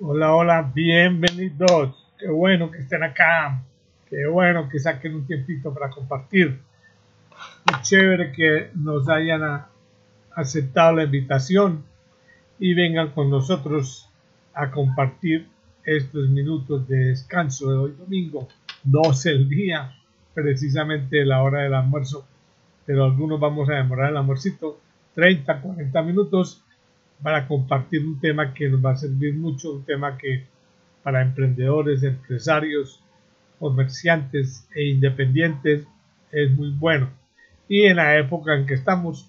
Hola, hola, bienvenidos. Qué bueno que estén acá. Qué bueno que saquen un tiempito para compartir. Qué chévere que nos hayan aceptado la invitación y vengan con nosotros a compartir estos minutos de descanso de hoy domingo, 12 el día, precisamente la hora del almuerzo, pero algunos vamos a demorar el almuercito 30, 40 minutos para compartir un tema que nos va a servir mucho, un tema que para emprendedores, empresarios, comerciantes e independientes es muy bueno. Y en la época en que estamos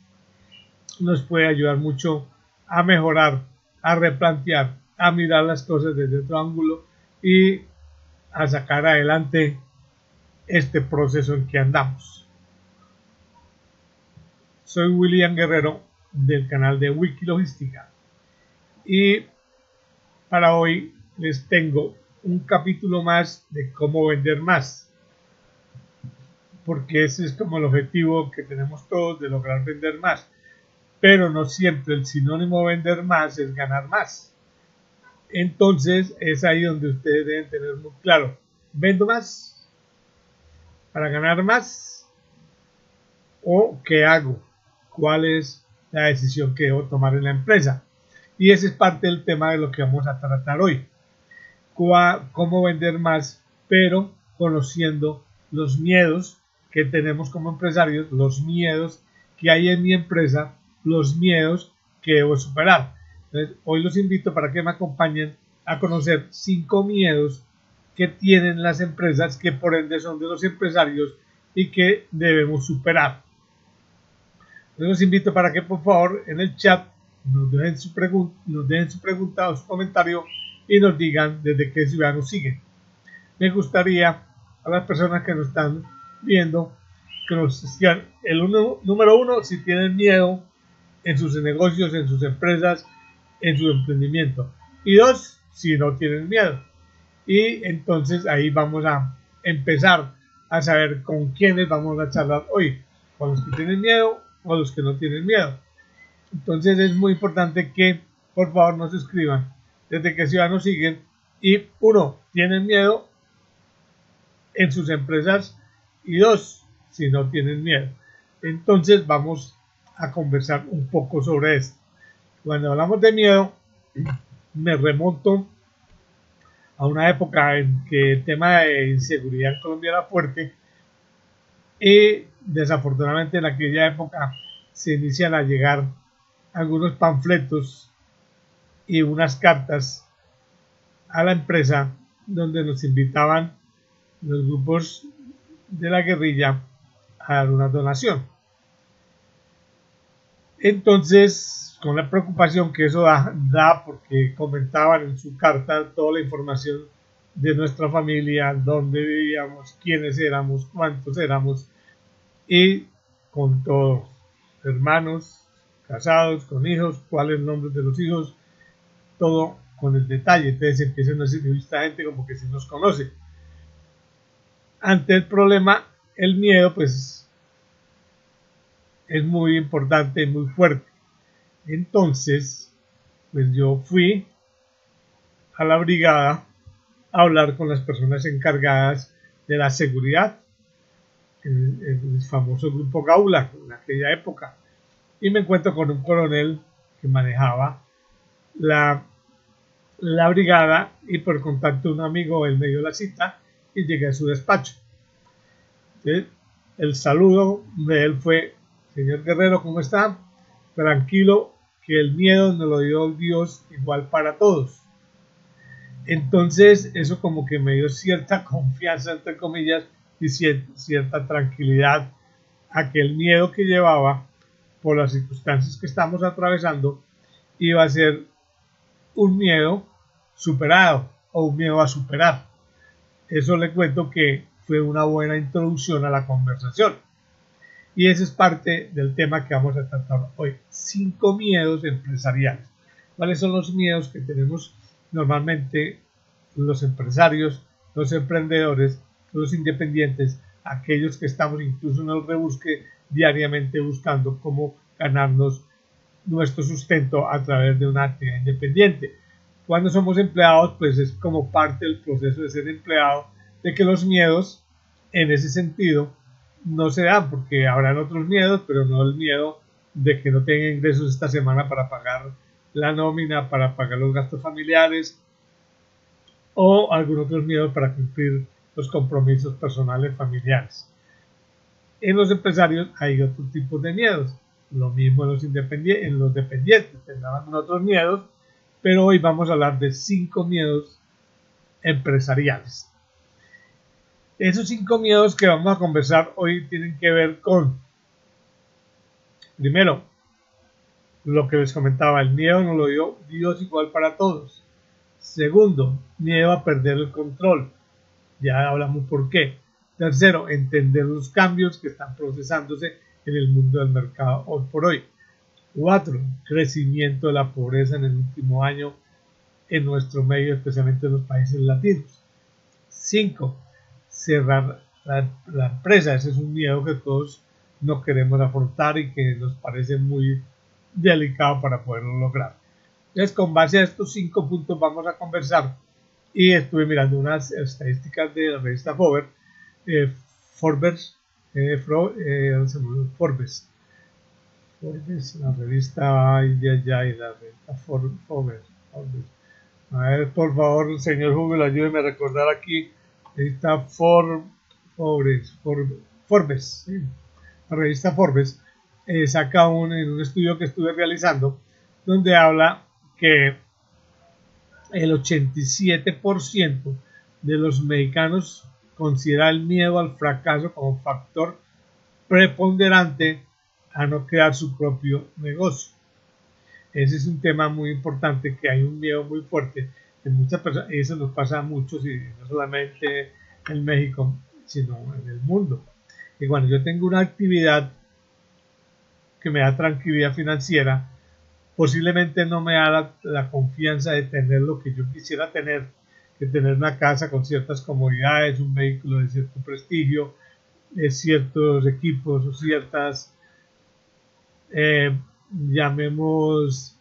nos puede ayudar mucho a mejorar, a replantear, a mirar las cosas desde otro ángulo y a sacar adelante este proceso en que andamos. Soy William Guerrero del canal de Wikilogística. Y para hoy les tengo un capítulo más de cómo vender más. Porque ese es como el objetivo que tenemos todos de lograr vender más. Pero no siempre el sinónimo vender más es ganar más. Entonces es ahí donde ustedes deben tener muy claro. ¿Vendo más? ¿Para ganar más? ¿O qué hago? ¿Cuál es la decisión que debo tomar en la empresa. Y ese es parte del tema de lo que vamos a tratar hoy. Cómo vender más, pero conociendo los miedos que tenemos como empresarios, los miedos que hay en mi empresa, los miedos que debo superar. hoy los invito para que me acompañen a conocer cinco miedos que tienen las empresas que por ende son de los empresarios y que debemos superar los invito para que por favor en el chat nos dejen su, nos dejen su pregunta o su comentario y nos digan desde qué ciudad nos siguen. Me gustaría a las personas que nos están viendo que nos digan el uno, número uno si tienen miedo en sus negocios, en sus empresas, en su emprendimiento. Y dos, si no tienen miedo. Y entonces ahí vamos a empezar a saber con quiénes vamos a charlar hoy. Con los que tienen miedo o los que no tienen miedo. Entonces es muy importante que por favor nos escriban desde qué ciudad nos siguen y uno, tienen miedo en sus empresas y dos, si no tienen miedo. Entonces vamos a conversar un poco sobre esto. Cuando hablamos de miedo, me remonto a una época en que el tema de inseguridad en Colombia era fuerte y desafortunadamente en aquella época se inician a llegar algunos panfletos y unas cartas a la empresa donde nos invitaban los grupos de la guerrilla a dar una donación. Entonces, con la preocupación que eso da, da, porque comentaban en su carta toda la información de nuestra familia, dónde vivíamos, quiénes éramos, cuántos éramos, y con todos, hermanos, casados, con hijos, cuáles nombres de los hijos, todo con el detalle. Entonces empiezan a decir, esta gente como que se nos conoce. Ante el problema, el miedo, pues, es muy importante, muy fuerte. Entonces, pues yo fui a la brigada a hablar con las personas encargadas de la seguridad el, famoso grupo Gaula en aquella época. Y me encuentro con un coronel que manejaba la, brigada y por contacto un amigo él me dio la cita y llegué a su despacho. El saludo de él fue, señor Guerrero, ¿cómo está? Tranquilo, que el miedo nos lo dio Dios igual para todos. Entonces eso como que me dio cierta confianza, entre comillas, y cierta tranquilidad a que el miedo que llevaba por las circunstancias que estamos atravesando iba a ser un miedo superado o un miedo a superar. Eso le cuento que fue una buena introducción a la conversación. Y ese es parte del tema que vamos a tratar hoy. Cinco miedos empresariales. ¿Cuáles son los miedos que tenemos normalmente los empresarios, los emprendedores los independientes, aquellos que estamos incluso en el rebusque diariamente buscando cómo ganarnos nuestro sustento a través de una actividad independiente. Cuando somos empleados, pues es como parte del proceso de ser empleado, de que los miedos, en ese sentido, no se dan, porque habrán otros miedos, pero no el miedo de que no tenga ingresos esta semana para pagar la nómina, para pagar los gastos familiares o algún otro miedo para cumplir los compromisos personales familiares. En los empresarios hay otro tipo de miedos. Lo mismo en los, independientes, en los dependientes, tendrán otros miedos, pero hoy vamos a hablar de cinco miedos empresariales. Esos cinco miedos que vamos a conversar hoy tienen que ver con, primero, lo que les comentaba, el miedo no lo dio Dios igual para todos. Segundo, miedo a perder el control. Ya hablamos por qué. Tercero, entender los cambios que están procesándose en el mundo del mercado hoy por hoy. Cuatro, crecimiento de la pobreza en el último año en nuestro medio, especialmente en los países latinos. Cinco, cerrar la, empresa. Ese es un miedo que todos no queremos afrontar y que nos parece muy delicado para poderlo lograr. Entonces, con base a estos cinco puntos vamos a conversar y estuve mirando unas estadísticas de la revista Forbes, eh, Forbes, eh, eh, Forbes, Forbes, la revista ay, ay, ay, la revista Forbes, Forbes. A ver, por favor, señor Google, ayúdeme a recordar aquí. Está Forbes, Forbes, Forbes, la revista Forbes eh, saca un, en un estudio que estuve realizando donde habla que el 87% de los mexicanos considera el miedo al fracaso como factor preponderante a no crear su propio negocio. Ese es un tema muy importante, que hay un miedo muy fuerte en muchas personas, y eso nos pasa a muchos, y no solamente en México, sino en el mundo. Y cuando yo tengo una actividad que me da tranquilidad financiera, posiblemente no me da la, confianza de tener lo que yo quisiera tener, que tener una casa con ciertas comodidades, un vehículo de cierto prestigio, de ciertos equipos o ciertas, eh, llamemos,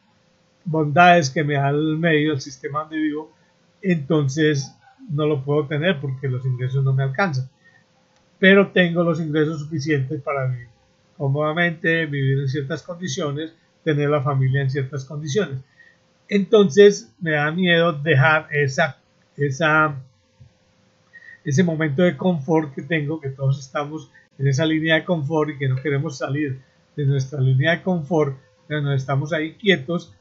bondades que me da el medio, el sistema donde vivo, entonces no lo puedo tener porque los ingresos no me alcanzan. Pero tengo los ingresos suficientes para vivir cómodamente, vivir en ciertas condiciones, tener la familia en ciertas condiciones. Entonces me da miedo dejar esa, esa, ese momento de confort que tengo, que todos estamos en esa línea de confort y que no queremos salir de nuestra línea de confort, pero no estamos ahí quietos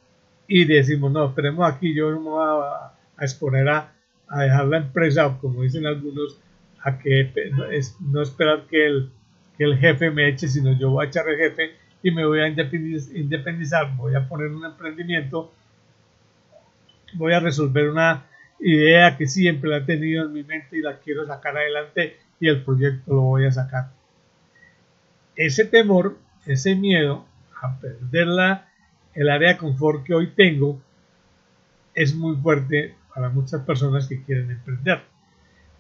y decimos, no, esperemos aquí, yo no me voy a, exponer a, a, dejar la empresa, o como dicen algunos, a que no esperar que el, que el jefe me eche, sino yo voy a echar el jefe y me voy a independizar, voy a poner un emprendimiento, voy a resolver una idea que siempre la he tenido en mi mente y la quiero sacar adelante y el proyecto lo voy a sacar. Ese temor, ese miedo a perder el área de confort que hoy tengo es muy fuerte para muchas personas que quieren emprender.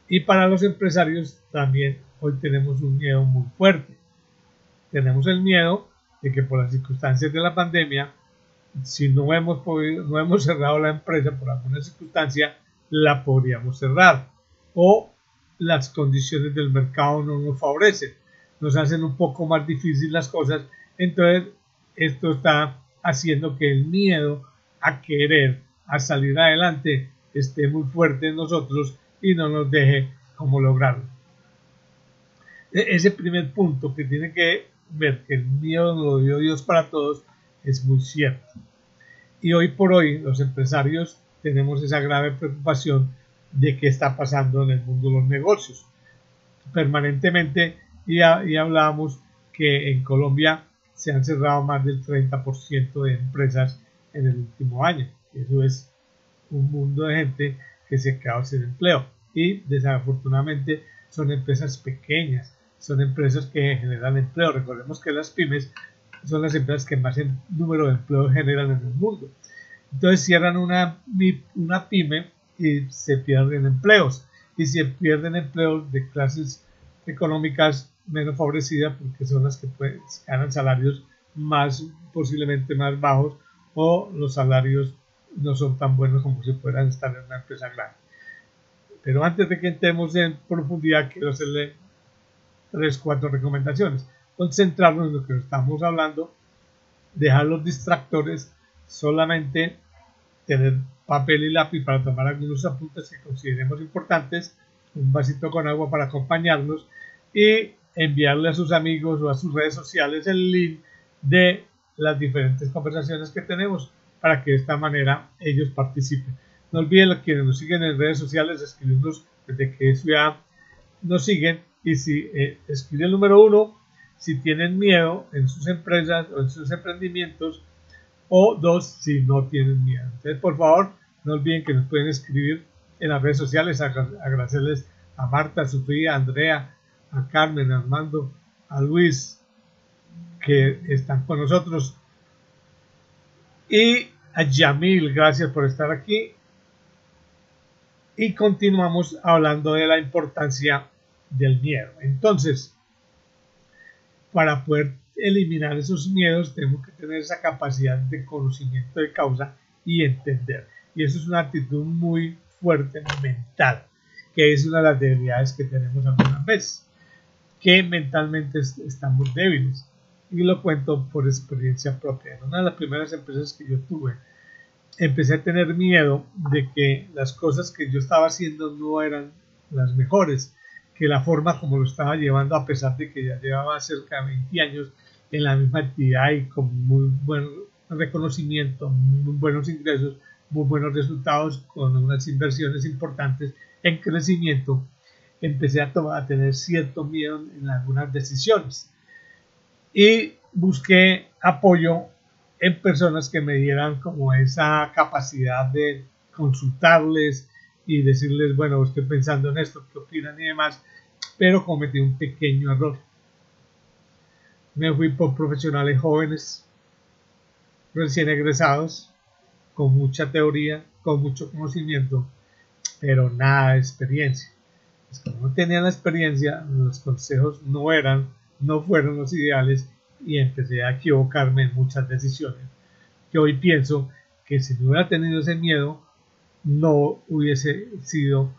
Y para los empresarios también hoy tenemos un miedo muy fuerte. Tenemos el miedo de que por las circunstancias de la pandemia, si no hemos, podido, no hemos cerrado la empresa por alguna circunstancia, la podríamos cerrar. O las condiciones del mercado no nos favorecen, nos hacen un poco más difícil las cosas. Entonces, esto está haciendo que el miedo a querer, a salir adelante, esté muy fuerte en nosotros y no nos deje como lograrlo. E-, ese primer punto que tiene que ver que el miedo lo dio Dios para todos es muy cierto. Y hoy por hoy los empresarios tenemos esa grave preocupación de qué está pasando en el mundo de los negocios. Permanentemente ya, ya hablábamos que en Colombia se han cerrado más del 30% de empresas en el último año. Eso es un mundo de gente que se ha quedado sin empleo. Y desafortunadamente son empresas pequeñas son empresas que generan empleo. Recordemos que las pymes son las empresas que más número de empleo generan en el mundo. Entonces cierran una, una pyme y se pierden empleos. Y se pierden empleos de clases económicas menos favorecidas porque son las que ganan salarios más posiblemente más bajos o los salarios no son tan buenos como si fueran estar en una empresa grande. Pero antes de que entremos en profundidad, quiero hacerle tres, cuatro recomendaciones. Concentrarnos en lo que estamos hablando, dejar los distractores, solamente tener papel y lápiz para tomar algunos apuntes que consideremos importantes, un vasito con agua para acompañarnos y enviarle a sus amigos o a sus redes sociales el link de las diferentes conversaciones que tenemos para que de esta manera ellos participen. No olviden quienes nos siguen en redes sociales escribirnos desde qué ciudad nos siguen y si eh, escribe el número uno si tienen miedo en sus empresas o en sus emprendimientos o dos si no tienen miedo. Entonces por favor no olviden que nos pueden escribir en las redes sociales, agradecerles a Marta, a Sofía, a Andrea, a Carmen, a Armando, a Luis, que están con nosotros. Y a Yamil, gracias por estar aquí. Y continuamos hablando de la importancia del miedo. Entonces, para poder eliminar esos miedos, tenemos que tener esa capacidad de conocimiento de causa y entender. Y eso es una actitud muy fuerte mental, que es una de las debilidades que tenemos algunas veces, que mentalmente estamos débiles. Y lo cuento por experiencia propia. En una de las primeras empresas que yo tuve, empecé a tener miedo de que las cosas que yo estaba haciendo no eran las mejores, que la forma como lo estaba llevando, a pesar de que ya llevaba cerca de 20 años en la misma actividad y con muy buen reconocimiento, muy buenos ingresos, muy buenos resultados, con unas inversiones importantes en crecimiento, empecé a, tomar, a tener cierto miedo en algunas decisiones. Y busqué apoyo en personas que me dieran como esa capacidad de consultarles y decirles, bueno, estoy pensando en esto, qué opinan y demás, pero cometí un pequeño error. Me fui por profesionales jóvenes, recién egresados, con mucha teoría, con mucho conocimiento, pero nada de experiencia. Es como no tenían la experiencia, los consejos no eran, no fueron los ideales y empecé a equivocarme en muchas decisiones. Que hoy pienso que si no hubiera tenido ese miedo, no hubiese sido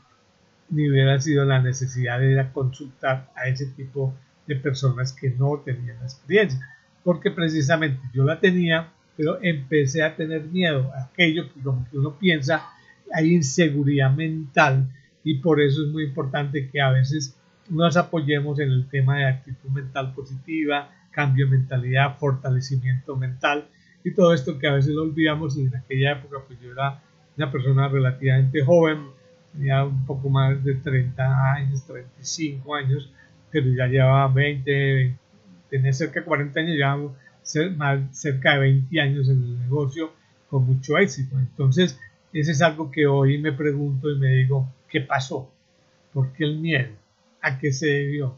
ni hubiera sido la necesidad de ir a consultar a ese tipo de personas que no tenían la experiencia. Porque precisamente yo la tenía, pero empecé a tener miedo a aquello que como que uno piensa, hay inseguridad mental y por eso es muy importante que a veces nos apoyemos en el tema de actitud mental positiva, cambio de mentalidad, fortalecimiento mental y todo esto que a veces lo olvidamos y en aquella época pues yo era una persona relativamente joven, tenía un poco más de 30 años, 35 años, pero ya llevaba 20, tenía cerca de 40 años, ya más cerca de 20 años en el negocio con mucho éxito. Entonces, ese es algo que hoy me pregunto y me digo, ¿qué pasó? ¿Por qué el miedo? ¿A qué se debió?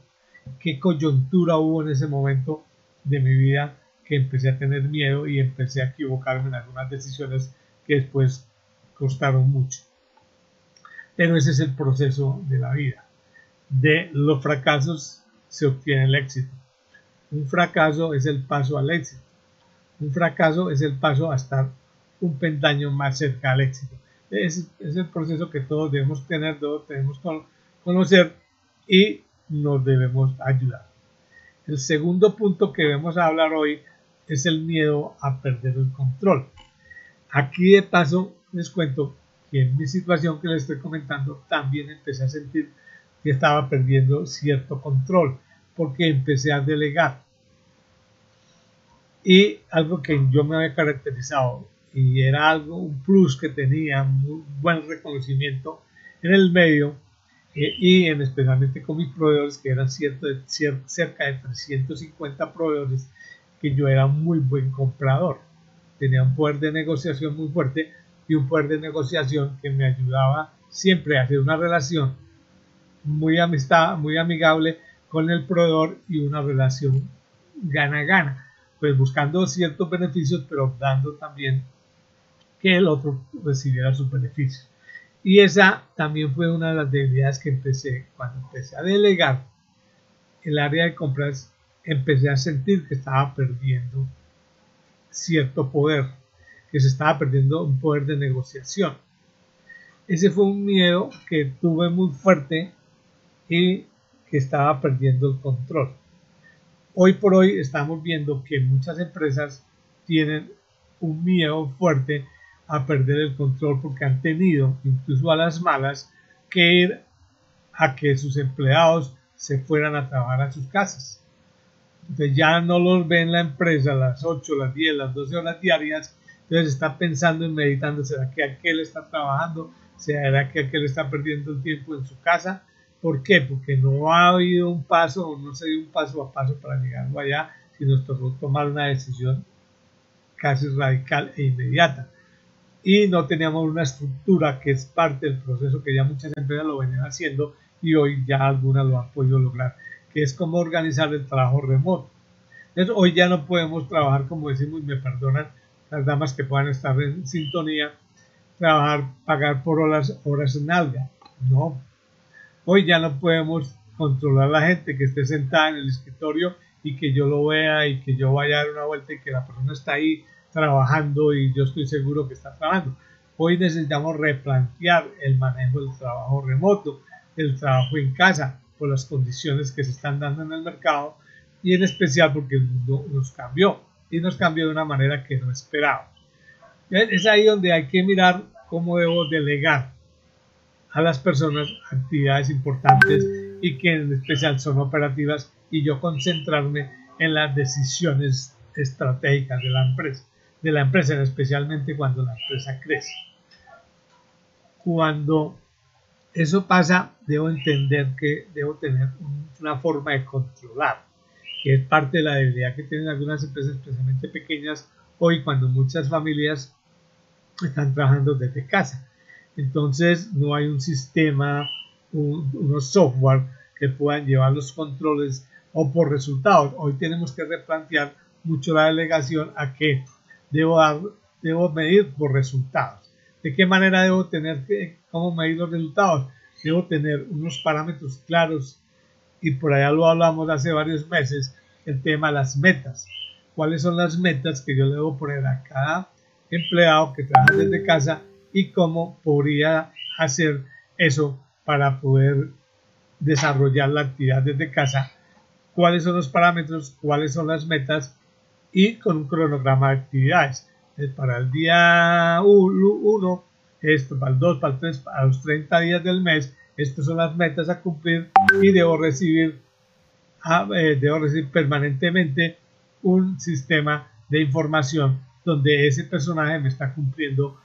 ¿Qué coyuntura hubo en ese momento de mi vida que empecé a tener miedo y empecé a equivocarme en algunas decisiones que después costaron mucho. Pero ese es el proceso de la vida. De los fracasos se obtiene el éxito. Un fracaso es el paso al éxito. Un fracaso es el paso a estar un pendaño más cerca al éxito. Es, es el proceso que todos debemos tener, todos debemos conocer y nos debemos ayudar. El segundo punto que debemos hablar hoy es el miedo a perder el control. Aquí de paso les cuento que en mi situación que les estoy comentando también empecé a sentir que estaba perdiendo cierto control porque empecé a delegar. Y algo que yo me había caracterizado y era algo, un plus que tenía, un buen reconocimiento en el medio, eh, y en especialmente con mis proveedores, que eran cierto, cerca de 350 proveedores, que yo era muy buen comprador. Tenía un poder de negociación muy fuerte y un poder de negociación que me ayudaba siempre a hacer una relación muy amistad, muy amigable con el proveedor y una relación gana-gana, pues buscando ciertos beneficios, pero dando también que el otro recibiera sus beneficios. Y esa también fue una de las debilidades que empecé cuando empecé a delegar el área de compras, empecé a sentir que estaba perdiendo cierto poder. que se estaba perdiendo un poder de negociación. Ese fue un miedo que tuve muy fuerte y que estaba perdiendo el control. Hoy por hoy estamos viendo que muchas empresas tienen un miedo fuerte a perder el control porque han tenido, incluso a las malas, que ir a que sus empleados se fueran a trabajar a sus casas. Entonces ya no los ven en la empresa a las 8, las 10, las 12 horas diarias. Entonces está pensando y meditando, ¿será que aquel está trabajando? ¿Será que aquel está perdiendo el tiempo en su casa? ¿Por qué? Porque no ha habido un paso no se dio un paso a paso para llegar allá, sino nos tocó tomar una decisión casi radical e inmediata. Y no teníamos una estructura que es parte del proceso que ya muchas empresas lo venían haciendo y hoy ya algunas lo han podido lograr, que es cómo organizar el trabajo remoto. Hoy ya no podemos trabajar, como decimos, y me perdonan las damas que puedan estar en sintonía, trabajar, pagar por horas, horas en alga. No. Hoy ya no podemos controlar a la gente que esté sentada en el escritorio y que yo lo vea y que yo vaya a dar una vuelta y que la persona está ahí trabajando y yo estoy seguro que está trabajando. Hoy necesitamos replantear el manejo del trabajo remoto, el trabajo en casa, por las condiciones que se están dando en el mercado y en especial porque el mundo nos cambió y nos cambió de una manera que no esperábamos. Es ahí donde hay que mirar cómo debo delegar a las personas actividades importantes y que en especial son operativas y yo concentrarme en las decisiones estratégicas de la empresa, de la empresa especialmente cuando la empresa crece. Cuando eso pasa, debo entender que debo tener una forma de controlar, que es parte de la debilidad que tienen algunas empresas, especialmente pequeñas, hoy cuando muchas familias están trabajando desde casa. Entonces no hay un sistema, unos software que puedan llevar los controles o por resultados. Hoy tenemos que replantear mucho la delegación a que debo, debo medir por resultados. ¿De qué manera debo tener que, cómo medir los resultados? Debo tener unos parámetros claros y por allá lo hablamos hace varios meses, el tema de las metas. ¿Cuáles son las metas que yo le debo poner a cada empleado que trabaja desde casa y cómo podría hacer eso para poder desarrollar la actividad desde casa? ¿Cuáles son los parámetros? ¿Cuáles son las metas? Y con un cronograma de actividades para el día 1, esto para el 2, para el 3, para los 30 días del mes, estas son las metas a cumplir y debo recibir, eh, debo recibir permanentemente un sistema de información donde ese personaje me está cumpliendo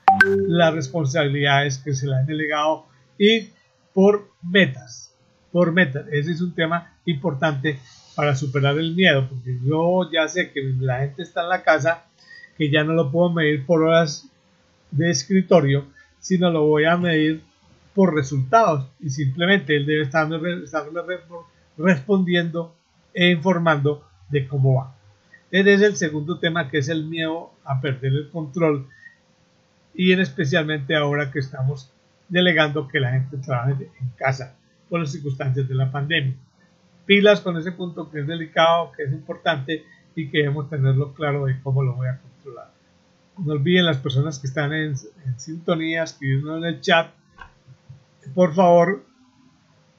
las responsabilidades que se le han delegado y por metas, por metas. Ese es un tema importante para superar el miedo, porque yo ya sé que la gente está en la casa que ya no lo puedo medir por horas de escritorio, sino lo voy a medir por resultados y simplemente él debe estarme, respondiendo e informando de cómo va. Ese es el segundo tema que es el miedo a perder el control y en especialmente ahora que estamos delegando que la gente trabaje en casa por las circunstancias de la pandemia. Pilas con ese punto que es delicado, que es importante y que debemos tenerlo claro de cómo lo voy a no olviden las personas que están en, sintonía, escribiendo en el chat. Por favor,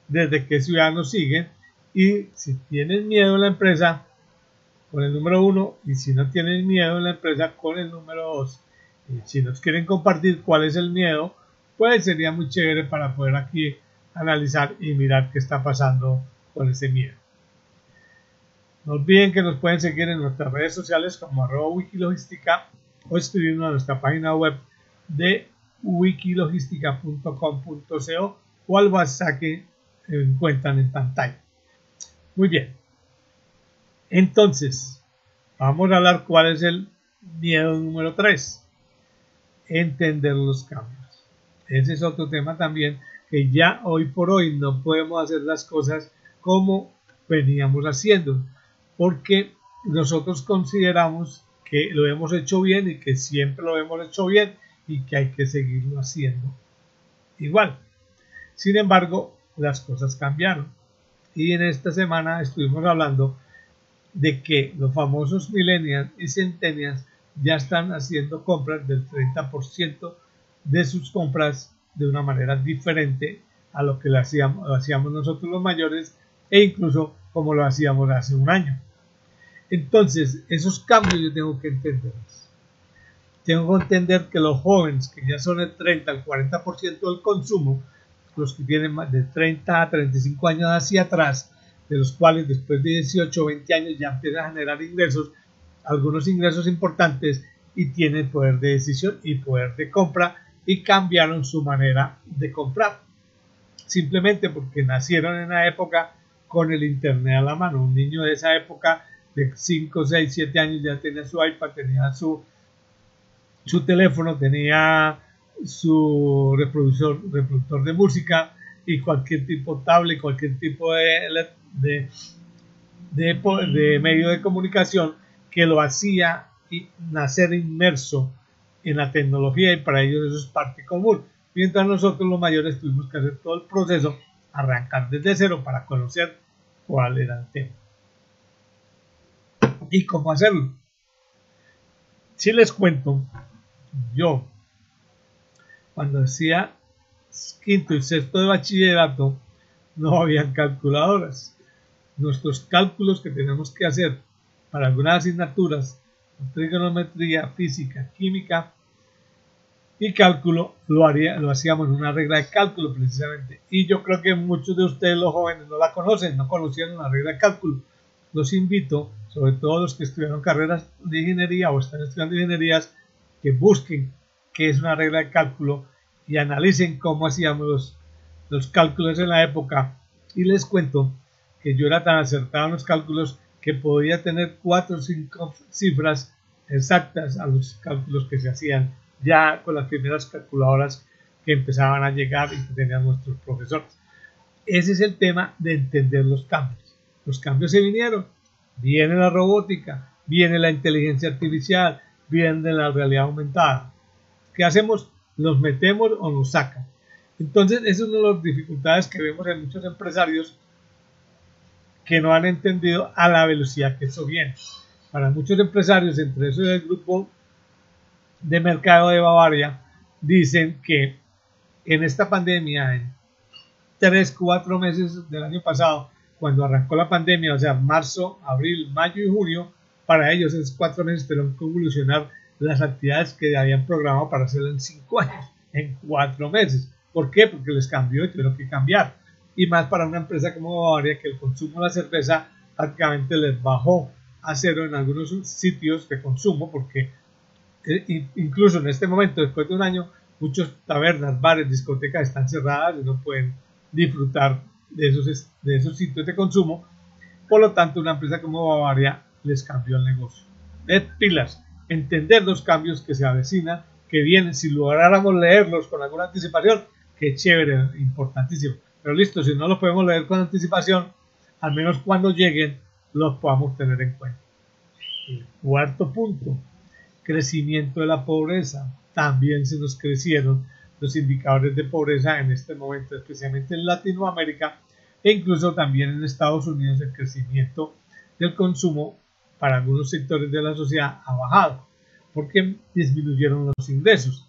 desde qué ciudad nos siguen. Y si tienen miedo en la empresa, con el número 1. Y si no tienen miedo en la empresa, con el número 2. Y si nos quieren compartir cuál es el miedo, pues sería muy chévere para poder aquí analizar y mirar qué está pasando con ese miedo. No olviden que nos pueden seguir en nuestras redes sociales como arroba wikilogística o escribirnos a nuestra página web de wikilogistica.com.co o al WhatsApp que encuentran en pantalla. Muy bien. Entonces, vamos a hablar cuál es el miedo número 3. Entender los cambios. Ese es otro tema también que ya hoy por hoy no podemos hacer las cosas como veníamos haciendo, porque nosotros consideramos que lo hemos hecho bien y que siempre lo hemos hecho bien y que hay que seguirlo haciendo igual. Sin embargo, las cosas cambiaron. Y en esta semana estuvimos hablando de que los famosos millennials y centennials ya están haciendo compras del 30% de sus compras de una manera diferente a lo que lo hacíamos, hacíamos nosotros los mayores e incluso como lo hacíamos hace un año. Entonces, esos cambios yo tengo que entenderlos. Tengo que entender que los jóvenes, que ya son el 30 al 40% del consumo, los que tienen más de 30 a 35 años hacia atrás, de los cuales después de 18 o 20 años ya empiezan a generar ingresos, algunos ingresos importantes y tienen poder de decisión y poder de compra y cambiaron su manera de comprar. Simplemente porque nacieron en la época con el internet a la mano. Un niño de esa época de 5, 6, 7 años ya tenía su iPad, tenía su, su teléfono, tenía su reproductor, de música y cualquier tipo de tablet, cualquier tipo de, de, medio de comunicación que lo hacía nacer inmerso en la tecnología y para ellos eso es parte común. Mientras nosotros los mayores tuvimos que hacer todo el proceso, arrancar desde cero para conocer cuál era el tema. ¿Y cómo hacerlo? Si les cuento, yo cuando hacía quinto y sexto de bachillerato, no habían calculadoras. Nuestros cálculos que tenemos que hacer para algunas asignaturas, trigonometría, física, química y cálculo, lo, haría, lo hacíamos en una regla de cálculo precisamente. Y yo creo que muchos de ustedes, los jóvenes, no la conocen, no conocían una regla de cálculo. Los invito, sobre todo los que estudiaron carreras de ingeniería o están estudiando ingenierías, que busquen qué es una regla de cálculo y analicen cómo hacíamos los, cálculos en la época. Y les cuento que yo era tan acertado en los cálculos que podía tener cuatro o cinco cifras exactas a los cálculos que se hacían ya con las primeras calculadoras que empezaban a llegar y que tenían nuestros profesores. Ese es el tema de entender los cambios. Los cambios se vinieron. Viene la robótica, viene la inteligencia artificial, viene la realidad aumentada. ¿Qué hacemos? ¿Los metemos o nos sacan? Entonces, esa es una de las dificultades que vemos en muchos empresarios que no han entendido a la velocidad que eso viene. Para muchos empresarios, entre esos el grupo de mercado de Bavaria, dicen que en esta pandemia, en tres, cuatro meses del año pasado, cuando arrancó la pandemia, o sea, marzo, abril, mayo y junio, para ellos esos cuatro meses tuvieron que evolucionar las actividades que habían programado para hacer en cinco años, en cuatro meses. ¿Por qué? Porque les cambió y tuvieron que cambiar. Y más para una empresa como Bavaria, que el consumo de la cerveza prácticamente les bajó a cero en algunos sitios de consumo, porque eh, incluso en este momento, después de un año, muchos tabernas, bares, discotecas están cerradas y no pueden disfrutar de esos, de esos sitios de consumo. Por lo tanto, una empresa como Bavaria les cambió el negocio. De pilas, entender los cambios que se avecinan, que vienen, si lográramos leerlos con alguna anticipación, que chévere, importantísimo. Pero listo, si no los podemos leer con anticipación, al menos cuando lleguen los podamos tener en cuenta. El cuarto punto, crecimiento de la pobreza. También se nos crecieron los indicadores de pobreza en este momento, especialmente en Latinoamérica e incluso también en Estados Unidos el crecimiento del consumo para algunos sectores de la sociedad ha bajado porque disminuyeron los ingresos.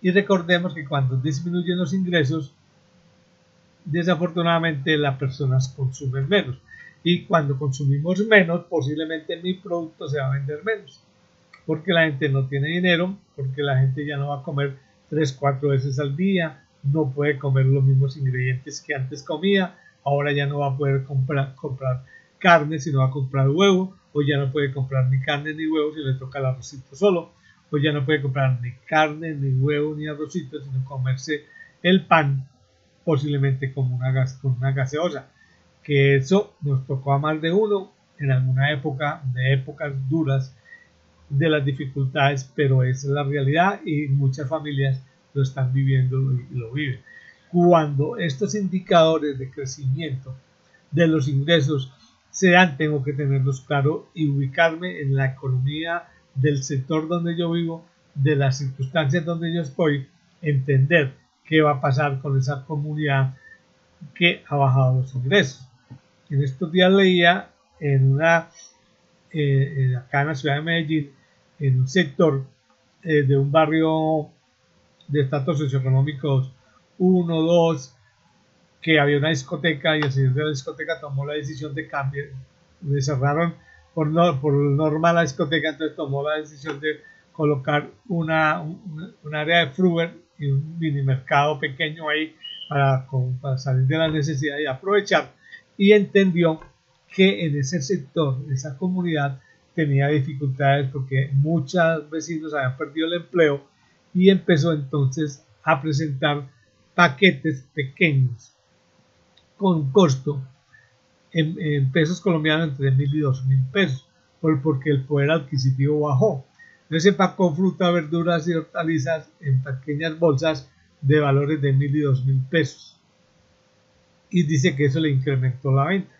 Y recordemos que cuando disminuyen los ingresos, desafortunadamente las personas consumen menos. Y cuando consumimos menos, posiblemente mi producto se va a vender menos. Porque la gente no tiene dinero, porque la gente ya no va a comer 3, 4 veces al día, no puede comer los mismos ingredientes que antes comía, ahora ya no va a poder comprar, carne, sino va a comprar huevo, o ya no puede comprar ni carne ni huevo si le toca el arrocito solo, o ya no puede comprar ni carne, ni huevo, ni arrocito, sino comerse el pan, posiblemente como una, con una gaseosa. Que eso nos tocó a más de uno en alguna época, de épocas duras, de las dificultades, pero es la realidad y muchas familias lo están viviendo y lo viven. Cuando estos indicadores de crecimiento de los ingresos se dan, tengo que tenerlos claro y ubicarme en la economía del sector donde yo vivo, de las circunstancias donde yo estoy, entender qué va a pasar con esa comunidad que ha bajado los ingresos. En estos días leía en una, eh, acá en la ciudad de Medellín, en un sector eh, de un barrio de estatus socioeconómicos 1, 2, que había una discoteca y el señor de la discoteca tomó la decisión de cambiar, le cerraron por, no, por normal la discoteca, entonces tomó la decisión de colocar una, un, área de Fruber y un mini mercado pequeño ahí para, para salir de la necesidad y aprovechar. Y entendió que en ese sector, esa comunidad, tenía dificultades porque muchos vecinos habían perdido el empleo y empezó entonces a presentar paquetes pequeños con costo en, pesos colombianos entre mil y dos mil pesos porque el poder adquisitivo bajó. Entonces empacó fruta, verduras y hortalizas en pequeñas bolsas de valores de mil y dos mil pesos. Y dice que eso le incrementó la venta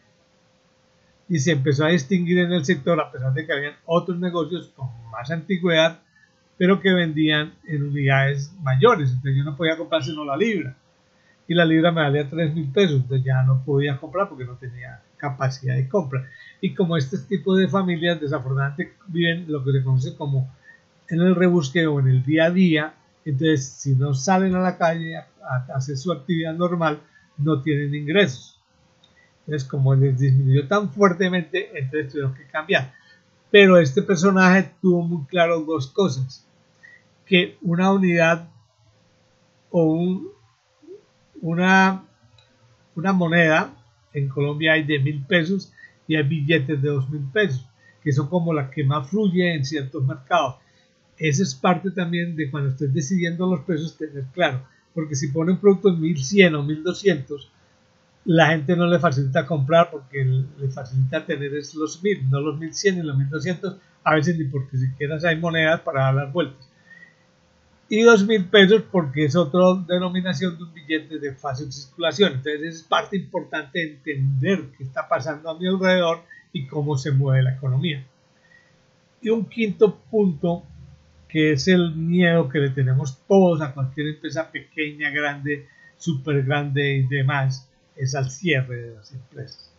y se empezó a distinguir en el sector a pesar de que habían otros negocios con más antigüedad pero que vendían en unidades mayores. Entonces yo no podía comprar sino la libra. Y la libra me valía 3 mil pesos entonces ya no podía comprar porque no tenía capacidad de compra. Y como este tipo de familias desafortunadamente viven lo que se conoce como en el rebusqueo en el día a día entonces si no salen a la calle a hacer su actividad normal no tienen ingresos entonces, como les disminuyó tan fuertemente, entonces tuvieron que cambiar. Pero este personaje tuvo muy claro dos cosas. Que una unidad o una, una moneda, en Colombia hay de mil pesos y hay billetes de dos mil pesos, que son como las que más fluye en ciertos mercados. Esa es parte también de cuando estés decidiendo los precios, tener claro. Porque si pone un producto en 1100 o 1200, la gente no le facilita comprar porque le facilita tener los 1000, no los 1100 ni los 1200, a veces ni porque siquiera hay monedas para dar las vueltas. Y 2000 pesos porque es otra denominación de un billete de fácil circulación. Entonces es parte importante entender qué está pasando a mi alrededor y cómo se mueve la economía. Y un quinto punto que es el miedo que le tenemos todos a cualquier empresa pequeña, grande, súper grande y demás, es al cierre de las empresas.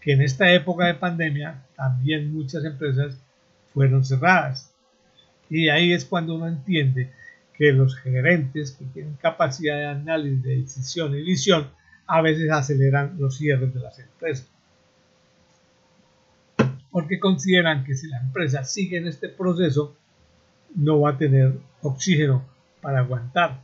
Que en esta época de pandemia también muchas empresas fueron cerradas. Y ahí es cuando uno entiende que los gerentes que tienen capacidad de análisis, de decisión y visión, a veces aceleran los cierres de las empresas. Porque consideran que si la empresa sigue en este proceso, no va a tener oxígeno para aguantar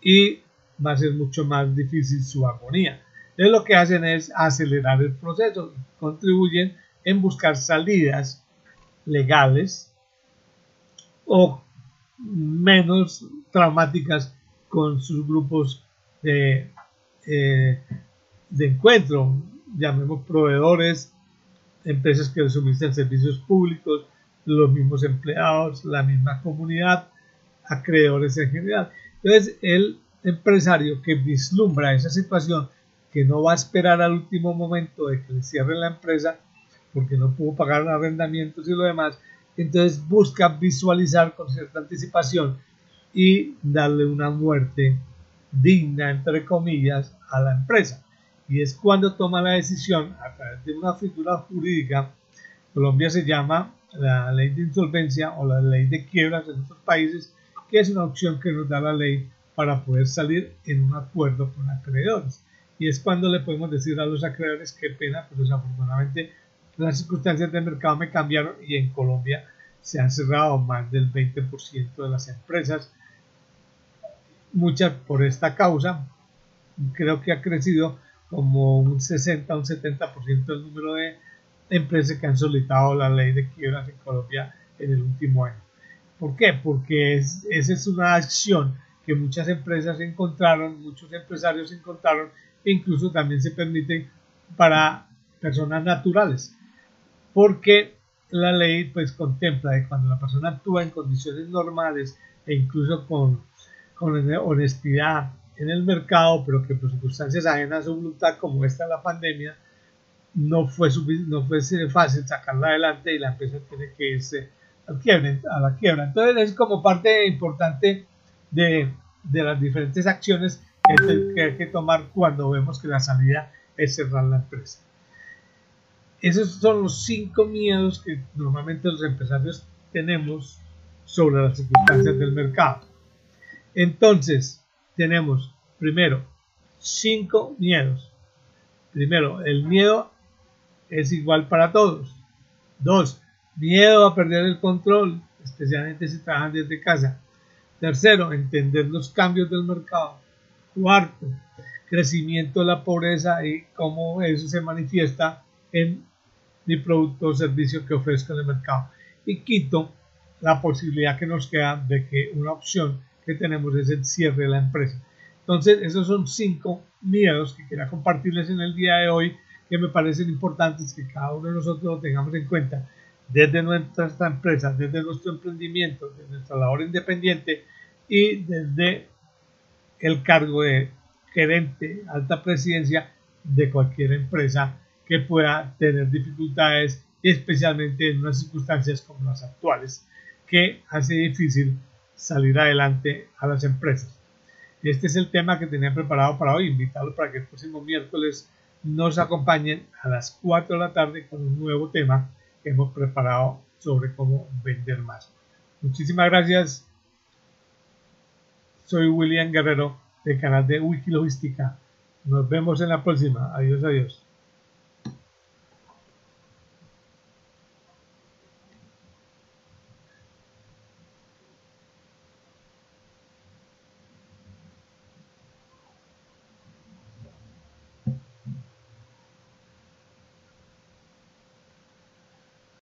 y va a ser mucho más difícil su agonía. Entonces lo que hacen es acelerar el proceso, contribuyen en buscar salidas legales o menos traumáticas con sus grupos de, eh, de encuentro, llamemos proveedores, empresas que suministran servicios públicos, los mismos empleados, la misma comunidad, acreedores en general. Entonces, el empresario que vislumbra esa situación que no va a esperar al último momento de que le cierre la empresa porque no pudo pagar arrendamientos y lo demás, entonces busca visualizar con cierta anticipación y darle una muerte digna, entre comillas, a la empresa. Y es cuando toma la decisión a través de una figura jurídica, Colombia se llama la ley de insolvencia o la ley de quiebras en otros países, que es una opción que nos da la ley para poder salir en un acuerdo con acreedores y es cuando le podemos decir a los acreedores qué pena, pero desafortunadamente las circunstancias del mercado me cambiaron y en Colombia se han cerrado más del 20% de las empresas, muchas por esta causa, creo que ha crecido como un 60 un 70% el número de empresas que han solicitado la ley de quiebras en Colombia en el último año. ¿Por qué? Porque esa es una acción que muchas empresas encontraron, muchos empresarios encontraron incluso también se permite para personas naturales, porque la ley pues contempla que cuando la persona actúa en condiciones normales e incluso con, con honestidad en el mercado, pero que por circunstancias ajenas a su voluntad, como esta la pandemia, no fue, no fue fácil sacarla adelante y la empresa tiene que irse al quiebre, a la quiebra. Entonces es como parte importante de, de las diferentes acciones que hay que tomar cuando vemos que la salida es cerrar la empresa. Esos son los cinco miedos que normalmente los empresarios tenemos sobre las circunstancias del mercado. Entonces, tenemos primero cinco miedos. Primero, el miedo es igual para todos. Dos, miedo a perder el control, especialmente si trabajan desde casa. Tercero, entender los cambios del mercado. Cuarto, crecimiento de la pobreza y cómo eso se manifiesta en mi producto o servicio que ofrezco en el mercado. Y quinto, la posibilidad que nos queda de que una opción que tenemos es el cierre de la empresa. Entonces, esos son cinco miedos que quería compartirles en el día de hoy que me parecen importantes que cada uno de nosotros lo tengamos en cuenta desde nuestra empresa, desde nuestro emprendimiento, desde nuestra labor independiente y desde el cargo de gerente, alta presidencia de cualquier empresa que pueda tener dificultades, especialmente en unas circunstancias como las actuales, que hace difícil salir adelante a las empresas. Este es el tema que tenía preparado para hoy. Invitarlos para que el próximo miércoles nos acompañen a las 4 de la tarde con un nuevo tema que hemos preparado sobre cómo vender más. Muchísimas gracias. Soy William Guerrero del canal de Wikilogística. Nos vemos en la próxima. Adiós, adiós.